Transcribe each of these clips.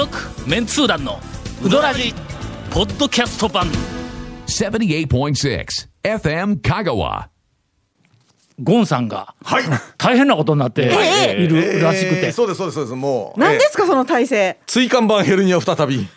続メンツー団のウドラジポッドキャスト版78.6 FM Kagawa. ゴンさんがはい。大変なことになっているらしくて、えーそうですそうですそうですもう。何でえすかその体勢ー椎間板ヘルニア再び。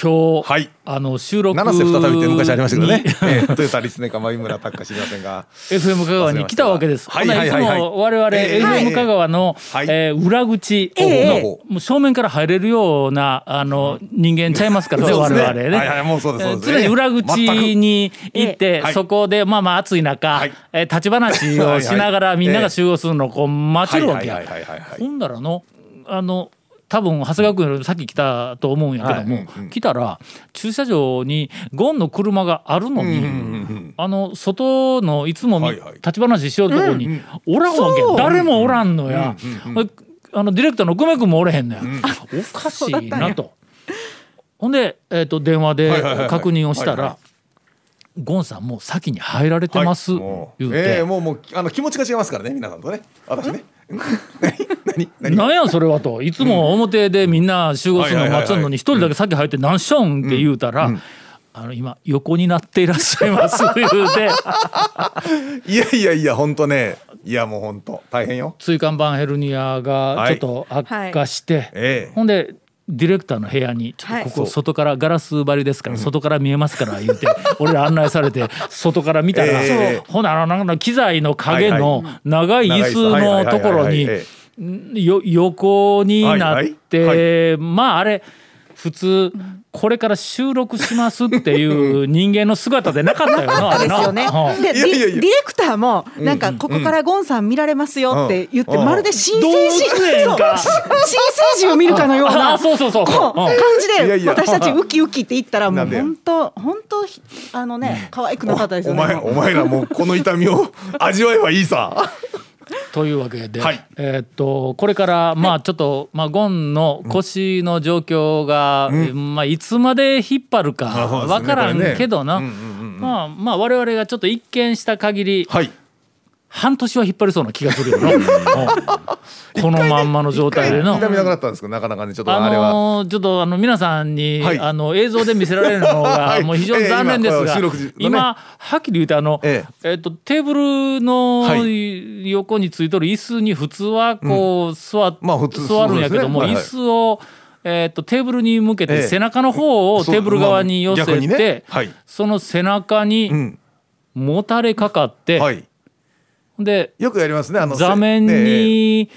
今日、はい。あの収録七瀬再びって昔ありましたけどね。に え ートヨタ立命か前村拓か知りませんが。FM 香川に来たわけです。はいはいはい。はい。いつも我々ええ。FM 香川の、はい。えー裏口の、え。えもう正面から入れるようなあの人間ちゃいますからね我々ね。はいはいもうそうですそうです。常に裏口に行って、そこでまあまあ暑い中、はい。えー立ち話をしながらみんなが集合するのをこう待ちるわけや。ほんだらのあの多分長谷川君よりさっき来たと思うんやけども、はい。うんうん来たら駐車場にゴンの車があるのに、あの外のいつもみ、はいはい。立ち話しようとこにおらんわけ、誰もおらんのや、あのディレクターの久米君もおれへんのや、おかしそうだったんや。いなと。ほんで、えー、と電話ではいはいはいはい。確認をしたはいはら「ゴンさんもう先に入られてます」もう。言うて、えーもうもうあの気持ちが違いますからね皆さんとね。私ね。ん何？やそれはと。いつも表でみんな集合するの待つのに一人だけ先入って「何しょん?」って言うたら「あの今横になっていらっしゃいます」言うて。いやいやいや本当ね。いやもう本当。大変よ。椎間板ヘルニアがちょっと悪化して、ええ。ほんでディレクターの部屋に「ちょっとここ外からガラス張りですから外から見えますから」言うて 俺ら案内されて外から見たらええ。ほなあのなんか機材の影のは長い椅子のところに横になっはいてまああれ普通これから収録しますっていう人間の姿でなかったよな。ですよね。うん。でいやいやいや。ディレクターもなんかここからゴンさん見られますよって言ってうん。まるで新動生物児園かそう。新生児を見るかのようあなあそうそうそう感じで私たちウキウキって言ったらもう本当本当あのね可愛くなかったですよね。お前お前らもうこの痛みを味わえばいいさ。というわけで、はい。えーっとこれからまあちょっと、まあ、ゴンの腰の状況が、まあ、いつまで引っ張るかあそうですね。わからんけどな、うんうんうん。まあまあ我々がちょっと一見した限りはい。半年は引っ張りそうな気がするよな、うん。このまんまの状態でな。痛みなくなったんですけどなかなかねちょっとああれは。のーちょっとあの皆さんに、はい。あの映像で見せられるのが はい。もう非常に残念ですが、ええ今はっきり言うてあの、ええ。っとテーブルのはい。横についとる椅子に普通はこう、座っまあ普通座るんやけども、椅子をえっとテーブルに向けてええ。背中の方をテーブル側に寄せて、その背中うにん。もたれかかって、はい。でよくやりますねあの座面ねに、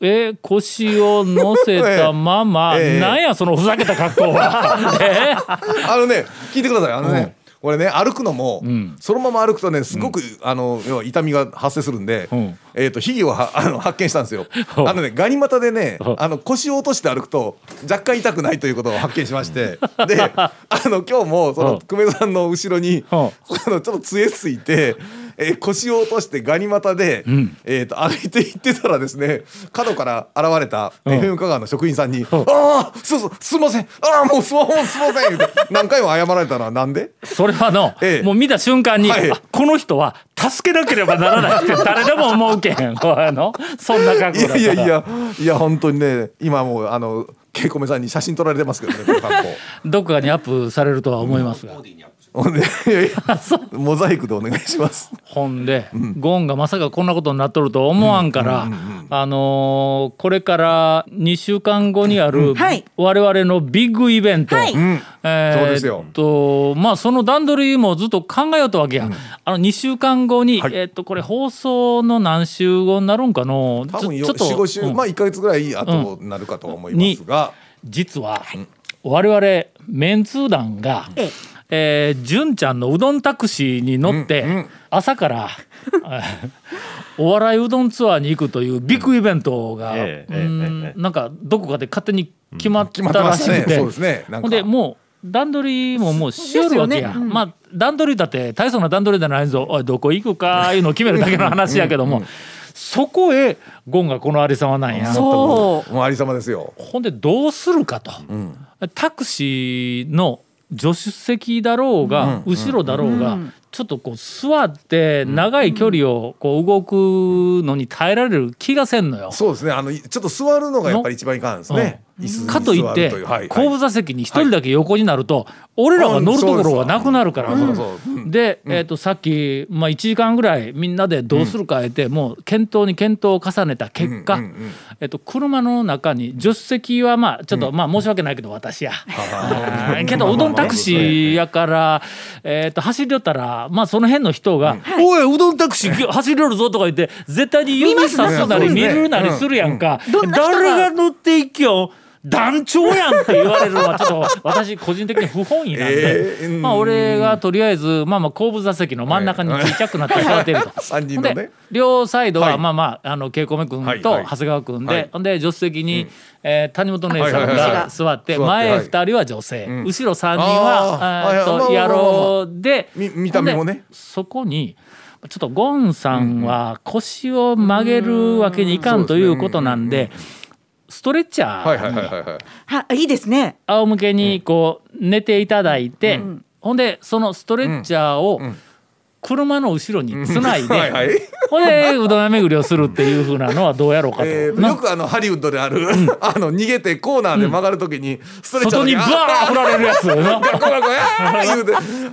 え腰を乗せたまま、ええ。なんやそのふざけた格好は。え？あのね聞いてください。あのね、これね歩くのも、ん。そのまま歩くとねすごく、あの要は痛みが発生するんで、うん。えっ、と秘技をは あの発見したんですよ。うん。あのねガニ股でねうん。あの腰を落として歩くと若干痛くないということを発見しまして。であの今日もそうん。の久米さんの後ろに、うん。あのちょっと杖ついて。えー腰を落としてガニ股で、ん。えー、と歩いて行ってたらですね角から現れたうん。FM 香川の職員さんに「ああそうそうすいません。ああもうスマホすいません」言って何回も謝られたのはなんで？それはの、ええ。もう見た瞬間に、はい。あこの人は助けなければならないって 誰でも思うけん。あのそんな格い好だったら。やいやいやいや本当にね今もうあのケイコメさんに写真撮られてますけどねこの格好。どこかにアップされるとは思いますが、ほんでいやいや モザイクでお願いします。ほんで、ゴンがまさかこんなことになっとると思わんから、あのーこれから2週間後にあるはい。我々のビッグイベント、はい。うん。えーそうですよ。っとまあその段取りもずっと考えようとわけや、あの2週間後に、はい。えーっとこれ放送の何週後になるんかの多分よちょっと45週、うん。まあ1か月ぐらい後になるかとは思いますが、実は我々メンツー団が、えええー、純ちゃんのうどんタクシーに乗って、うんうん。朝からえー お笑いうどんツアーに行くというビッグイベントが、なんかどこかで勝手に決まったらしくて、そうですね。なんか。ほんでもう段取りももうしよるわけや、まあ段取りだって大層な段取りじゃないぞ。おいどこ行くかいうのを決めるだけの話やけども、そこへゴンがこのありさまなんや。そう。もうありさまですよ。ほんでどうするかと、タクシーの助手席だろうが、後ろだろうが、ちょっとこう座って長い距離をこう動くのに耐えられる気がせんのよ。そうですね。あのちょっと座るのがやっぱり一番いかんですね、かといって後部座席に一人だけ横になると俺らが乗るところがなくなるから。で、えー、とさっき、まあ、1時間ぐらいみんなでどうするかえて、もう検討に検討を重ねた結果、えっと車の中に助手席はまあちょっと、まあ申し訳ないけど私や。けどうどんタクシーやから、えっと走り寄ったら、まあ、その辺の人が「おいうどんタクシー走り寄るぞ」とか言って絶対に指さすなり見るなりするやんか。誰が乗っていきよ？団長やんって言われるのはちょっと私個人的に不本意なんで、えーうん。まあ俺がとりあえずまあまあ後部座席の真ん中にちっちゃくなって座ってると。三人のね。ほんで両サイドははい。まあまああの稽古目君はいはい。と長谷川君はい。で助手席にえー谷本姉さんはいはいはい。が座って前はい。2人は女性。ん。後ろ3人あは野郎でみ見た目もね。そこにちょっとゴンさんは腰を曲げるわけにいかんということなんでストレッチャはいはいはいはいはい。はい、いいですね。仰向けにこう寝ていただいてほんでそのストレッチャーを車の後ろにつないではいはい。ほんでうどん屋巡りをするっていうふうなのはどうやろうかと。えーなよくあのハリウッドである、あの逃げてコーナーで曲がるときにストレッチャー外にバー振られるやつ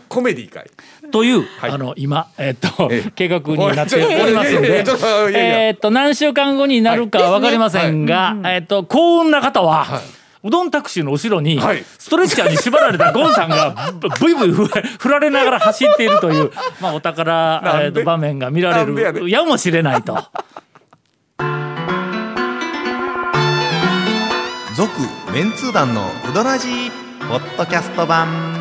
コメディかいという、はいあの今、えっとええ計画になっておりますんいやいやいやいでやちょっと何週間後になるかは分かりませんが、えっと幸運な方は、うどんタクシーの後ろにはい。ストレッチャーに縛られたゴンさんがブブイブイふ振られながら走っているという、まあ、お宝、えーと場面が見られるやもしれないと。続メンツー団のウドラジーポッドキャスト版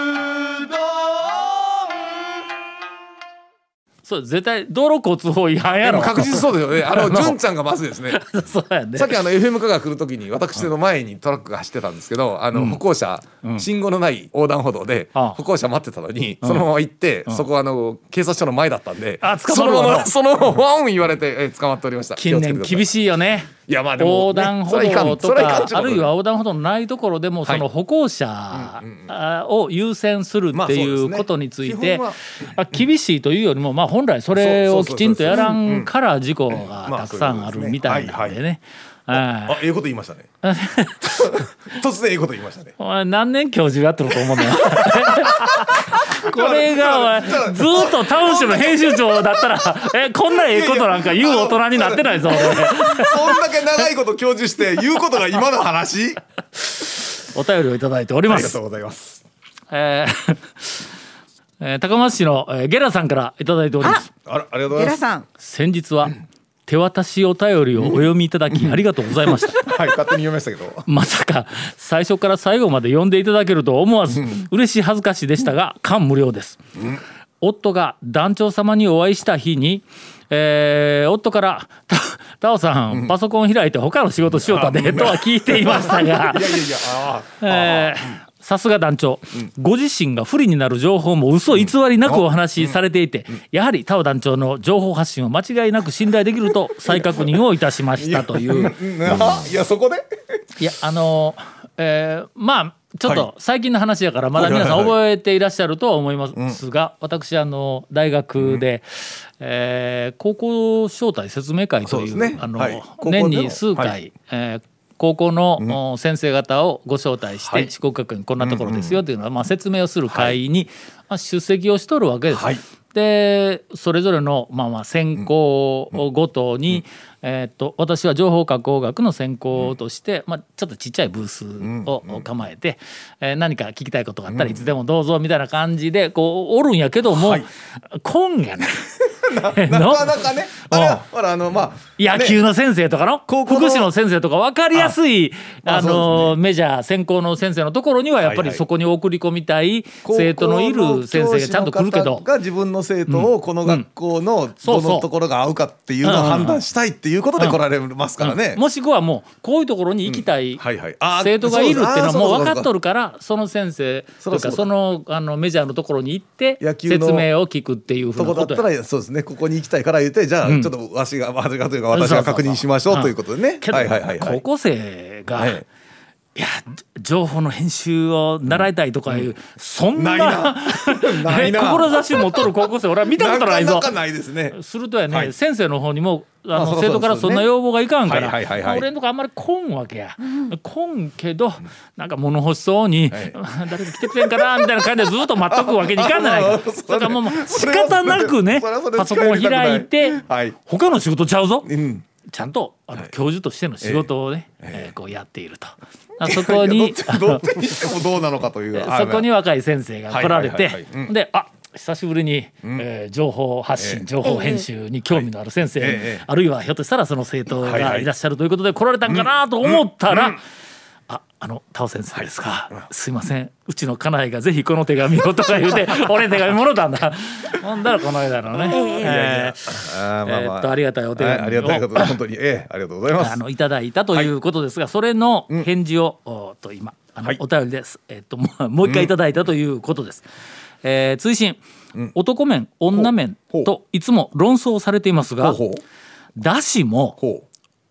そう絶対道路交通法違反やろ。確実そうですよね。あの純ちゃんがまずですね。そうやね。さっきあの FM 香川来る時に私の前にトラックが走ってたんですけどあの歩行者、信号のない横断歩道で歩行者待ってたのにそのまま行って、そこあの警察署の前だったんであ捕そのまるわ。なままそのままワン言われてえ捕まっておりました。近年厳い。しいよね。いやまあでも、横断歩道とかあるいは横断歩道のないところでもその歩行者あを優先するっていうことについてあ厳しいというよりもまあ本来それをきちんとやらんから事故がまあたくさんあるみたいなんでね。あええこと言いましたね 突然ええこと言いましたねお前何年教授やってると思うのよ これがお前ずーっとタウン誌の編集長だったら えこんなええことなんか言う大人になってないぞ俺。そんだけ長いこと教授して言うことが今の話？お便りをいただいておりますありがとう。ございますえーえー高松市の、えーゲラさんからいただいております。あらありがとうございますゲラさん。先日は手渡しお便りをお読みいただきありがとうございました。はい勝手に読みましたけど。まさか最初から最後まで読んでいただけるとは思わず嬉しい恥ずかしいでしたが感無量です。夫が団長様にお会いした日に、えー夫から「たタオさんパソコン開いて他の仕事しようかね」とは聞いていましたが いやいやいやあーえーさすが団長、ご自身が不利になる情報も嘘偽りなくお話しされていて、やはりタオ団長の情報発信を間違いなく信頼できると再確認をいたしましたという。うん。あいやそこで？いやあのえーまあちょっはい。と最近の話やからまだ皆さん覚えていらっしゃるとは思いますが、私あの大学で、えー高校招待説明会というあの、年に数回、はい。えー高校の、お先生方をご招待して、はい。四国学院こんなところですよというのは、まあ、説明をする会に、まあ、出席をしとるわけです。はい。でそれぞれの、まあ、まあ専攻ごとに、えーっと私は情報加工学の専攻として、まあ、ちょっとちっちゃいブースを構えて、えー何か聞きたいことがあったらいつでもどうぞみたいな感じでこうおるんやけども、はい。な なかなかね。あ。れはほらあのまあ野球の先生とかの？高校の福祉の先生とか分かりやすいあのメジャー専攻の先生のところにはやっぱりそこに送り込みたい生徒のいる先生がちゃんと来るけど。が自分の生徒をこの学校のどのところが合うかっていうのを判断したいっていうことで来られますからね。もしくはもうこういうところに行きたい生徒がいるっていうのはもう分かっとるからその先生。とかそのあのメジャーのところに行って説明を聞くっていうふうとこだった。らそうですですね。ここに行きたいから言ってじゃあちょっとわしがわしがというか私が確認しましょうということでね。はいはいはい高校生が、はいいや情報の編集を習いたいとかいう、そんなないな。ないな。志持っとる高校生俺は見たことないぞ。なかなかないですね。するとやね、はい。先生の方にもあの生徒からそんな要望がいかんから、はいはいはいはい。俺んとこあんまり来んわけや、来んけどなんか物欲しそうに、はい。誰か来てくれんかなみたいな感じでずっと待っとくわけにいかんじゃないか からもう仕方なくねパソコンを開いて、はい。他の仕事ちゃうぞ、うんちゃんとあの、はい。教授としての仕事をね、えーこうやっていると。あそこにどっちにしてもどうなのかという そこに若い先生が来られてであ久しぶりに、えー情報発信、ええ。情報編集に興味のある先生、ええ。あるいはひょっとしたらその生徒がいらっしゃるということで来られたんかなと思ったら、ああのタオ先生ですか、すいません。うちの家内がぜひこの手紙をとか言うて 俺手紙もろたんだ。ほんだらこの間のね、えっとありがたいお手紙を。はいありがたいことで本当に。ええありがとうございます。あのいただいたということですが、それの返事を、おと今あの、はい。お便りです。えっともう一回いただいたということです。えー追伸、男面女面といつも論争されていますが、だしも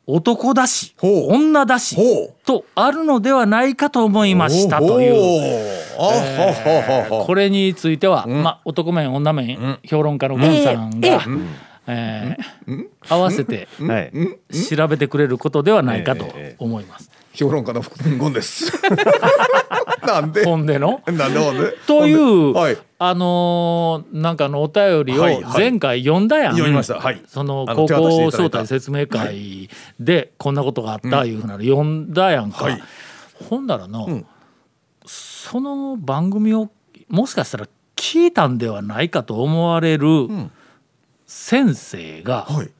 男だし女だしとあるのではないかと思いましたという。おーこれについては、まあ、男面女面、評論家のゴンさんが、えええー合わせてはい調べてくれることではないかとええ。思います。評論家の福君ゴンです。なんで？ほんでの？なんでほんでという、はい。あのーなんかのお便りをはいはい。前回読んだやん、読みました。はい。その高校招待説明会でこんなことがあったいうふうなの読んだやんか、はい。ほんだらの、ん。その番組をもしかしたら聞いたんではないかと思われる先生が、はい。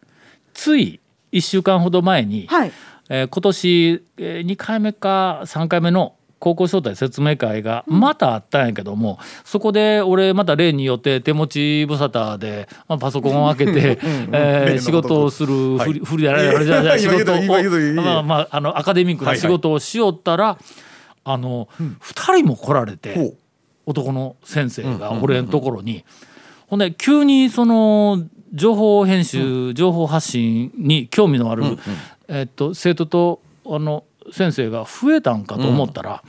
つい1週間ほど前に、はいえー今年、えー、2回目か3回目の高校招待説明会がまたあったんやけども、そこで俺また例によって手持ち無沙汰で、まあ、パソコンを開けて、仕事をするふり,、ふりであれあれじゃいや仕事をまあまああのアカデミックな仕事をしよったら、あの、2人も来られて、男の先生が俺のところに、ほんで急にその情報編集、情報発信に興味のある、えっと生徒とあの先生が増えたんかと思ったら。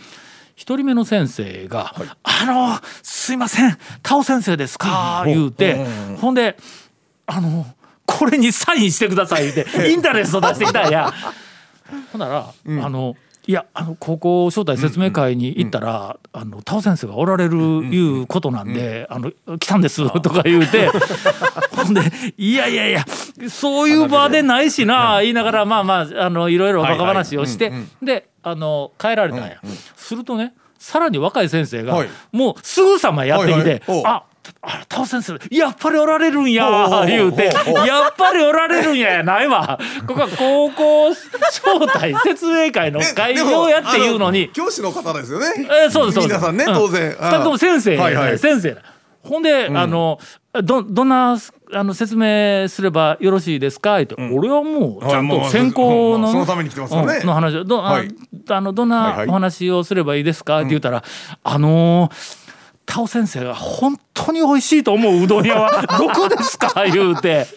一人目の先生が「あのすいませんタオ先生ですか?」言うてほんで「あのこれにサインしてください」言うてインタレスト出してきたんや。ほんなら、あのいやあの高校招待説明会に行ったら、あのタオ先生がおられるいうことなんで、あの来たんですとか言うて ほんでいやいやいやそういう場でないしな言いながらまあまああのいろいろバカ話をして、であの帰られたんや。するとねさらに若い先生が、はい。もうすぐさまやってきて「はいはい。おう。ああタオ先生やっぱりおられるんや言うて。やっぱりおられるんややないわ。ここは高校招待説明会の会場やっていうのに。あ教師の方ですよね。えーそうですそうです。皆さんねうん。当然。二人とも先生、先生だほんで、あのどどんなあの説明すればよろしいですか？って、俺はもうちゃんと専攻の,、はいそのために来てますよね。うんの話をど,あ、はい。あのどんなお話をすればいいですか？って言ったら、あのータオ先生が本当に美味しいと思ううどん屋はどこですか？言うて。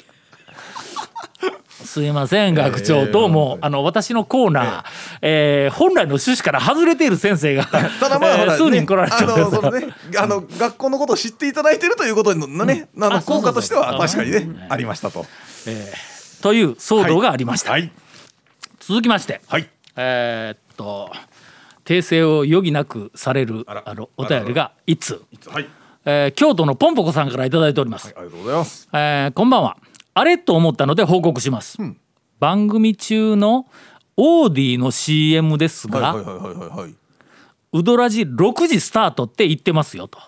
すいません学長どうも、あの私のコーナー、えー本来の趣旨から外れている先生が ただまあ、数人来られて。あのそのるねあの学校のことを知っていただいているということのね、あの効果としては確かにねありましたと。という騒動がありました、はい。続きましてはい。えーっと訂正を余儀なくされるあのお便りが一通、はい。えー京都のポンポコさんから頂いただいております、ありがとうございます。えーこんばんはあれと思ったので報告します、番組中のオーディの CM ですが。ウドラジ6時スタートって言ってますよと。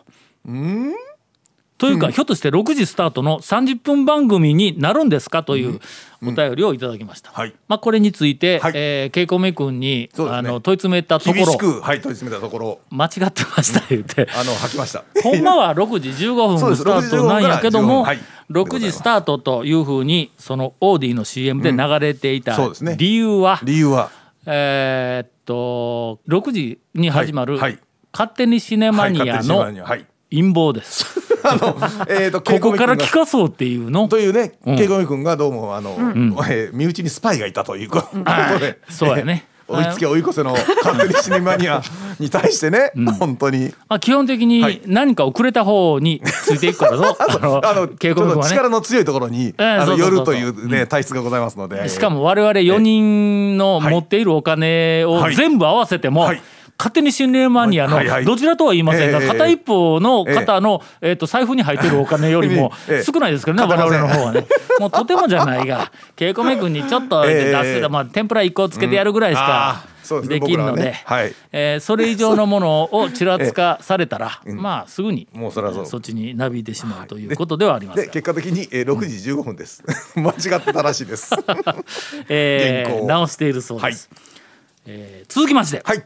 というか、ひょっとして6時スタートの30分番組になるんですか？というお便りをいただきました。はい。まあ、これについて、はい。えー、ケイコメ君に、ね。あの問い詰めたとこ厳しろくはい問い詰めたところ。間違ってました言って。あの吐きました。ほんまは 6時15そうです。分スタートなんやけども、6時15分から6時スタートというふうにそのオーディの CM で流れていた理由は、理由は？えーっと6時に始まるはい。はい。勝手にシネマニアのはい陰謀です。あのえっと ここから聞くかそうっていうの？というねうん。ケイコミ君がどうもあの、えー身内にスパイがいたということで、そうやね。えー追いつけ追い越せの勝手に死にマニアに対してね、本当に。まあ、基本的はい。に何かをくれた方についていくから の、あの稽古部はね。力の強いところに、ええあの、寄るというね、体質がございますので。しかも我々4人の持っているお金をはい。全部合わせても、はい勝手に心霊マニアのどちらとは言いませんが、ええ。片一方の方の、えっと財布に入ってるお金よりも ええ。少ないですからね、我々の方はね。もうとてもじゃないが、稽古目君にちょっと出す、ええまあ、天ぷら1個つけてやるぐらいしかですね。できるので、えーそれ以上のものをちらつかされたら、まあすぐにもうそっちになびいてしまうということではあります。結果的に、えー、6時15分です。間違ってたらしいです。え直しているそうです。えー続きまして、はい。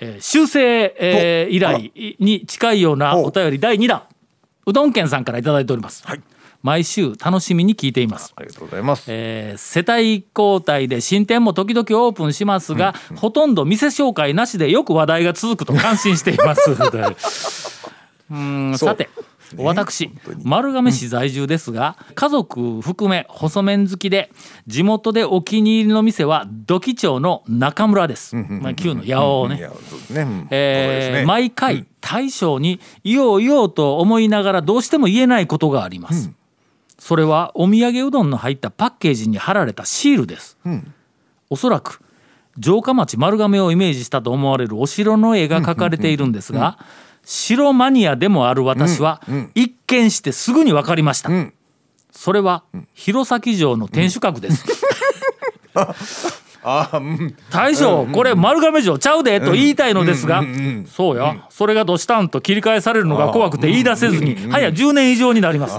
えー修正、えー依頼に近いようなおお便り第2弾。うどん県さんからいただいております、はい。毎週楽しみに聞いています。ありがとうございます。えー世帯交代で新店も時々オープンしますが、ほとんど店紹介なしでよく話題が続くと感心しています。うーんさて私丸亀市在住ですが家族含め細麺好きで地元でお気に入りの店は土器町の中村です。まあ、旧の八尾をね。え毎回大将に言おう言おうと思いながらどうしても言えないことがあります、それはお土産うどんの入ったパッケージに貼られたシールです、おそらく城下町丸亀をイメージしたと思われるお城の絵が描かれているんですが城マニアでもある私は一見してすぐに分かりました、ん。それは弘前城の天守閣です、大将これ丸亀城ちゃうでと言いたいのですがそうや。それがどしたんと切り返されるのが怖くて言い出せずに早10年以上になります。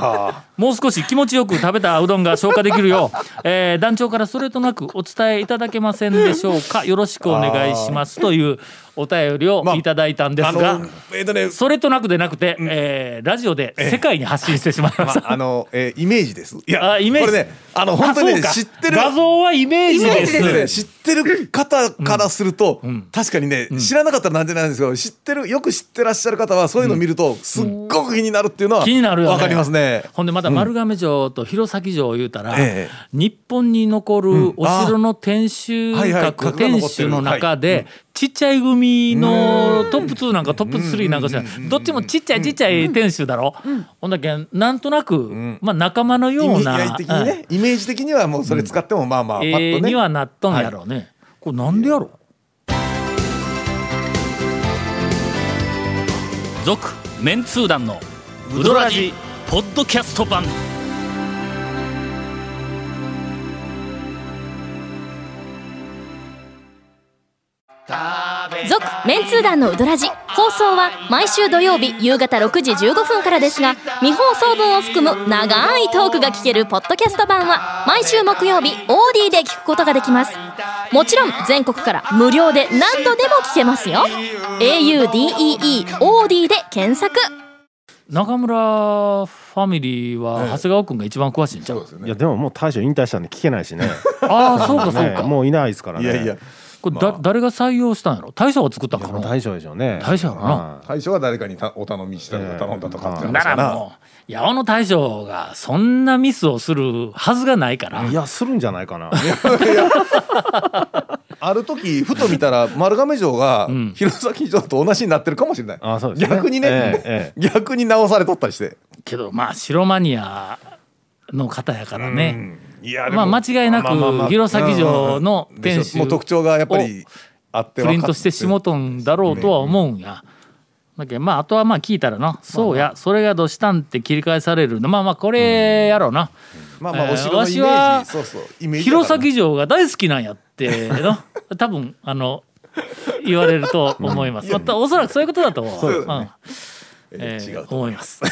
もう少し気持ちよく食べたうどんが消化できるよう、えー団長からそれとなくお伝えいただけませんでしょうか。よろしくお願いします。というお便りをまあいただいたんですあがのえっ、とね。それとなくでなくて、えーラジオで世界に発信してしまいましまた。あ、あの、えーイメージです。いや、あイメージ。これね、あの、本当にね、知ってる。画像はイメージです。知ってる方からすると、確かにね、知らなかったらなんてないんですけど知ってるよく知ってらっしゃる方はそういうのを見るとすっごく気になるっていうのは気になるよね。わかりますね。ほんでまた丸亀城と弘前城を言うたら、ええ。日本に残るお城の天守はいはい。閣、天守の中で、ちっちゃい組のトップ2なんかトップ3なんかしらどっちもちっちゃいちっちゃい天守だろ、ほんだけなんとなく、まあ仲間のよイメうなージ的にね、イメージ的にはもうそれ使ってもまあまあパッとね。えーにはなっとんやろうね、これなんでやろ続メンツー団のウドラジポッドキャスト版続メンツー団のウドラジ放送は毎週土曜日夕方6時15分からですが未放送分を含む長いトークが聞けるポッドキャスト版は毎週木曜日 OD で聞くことができます。もちろん全国から無料で何度でも聞けますよ。AUDEEOD で検索。中村ファミリーは長谷川君が一番詳しいんちゃう、いやでももう大将引退したんで聞けないしね。ああそうかそうか、ねもういないですからね。いやいや、これだ、誰が採用したんやろ？大将が作ったんかな？大将でしょうね。大将やろな。は最初は誰かにたお頼みしたりええ頼んだとかって話な。からな。もう八尾の大将がそんなミスをするはずがないから、いいやするんじゃないかな。ある時ふと見たら丸亀城がん。弘前城と同じになってるかもしれない。あそうですね。逆にね、ええ。逆に直されとったりして。けどまあ白マニアの方やからね、うんいやでまあも間違いなく弘前城の天守でしょもう特徴がやっぱりあってプリントしてしもとんだろうとは思うんや。だけどまああとはまあ聞いたらな、そうやそれがどうしたんって切り返されるの。まあまあこれやろうな、まあまあえーお城のイメわしは弘前城が大好きなんやっての 多分あの言われると思います。またおそらくそういうことだと思う。そうえ思います。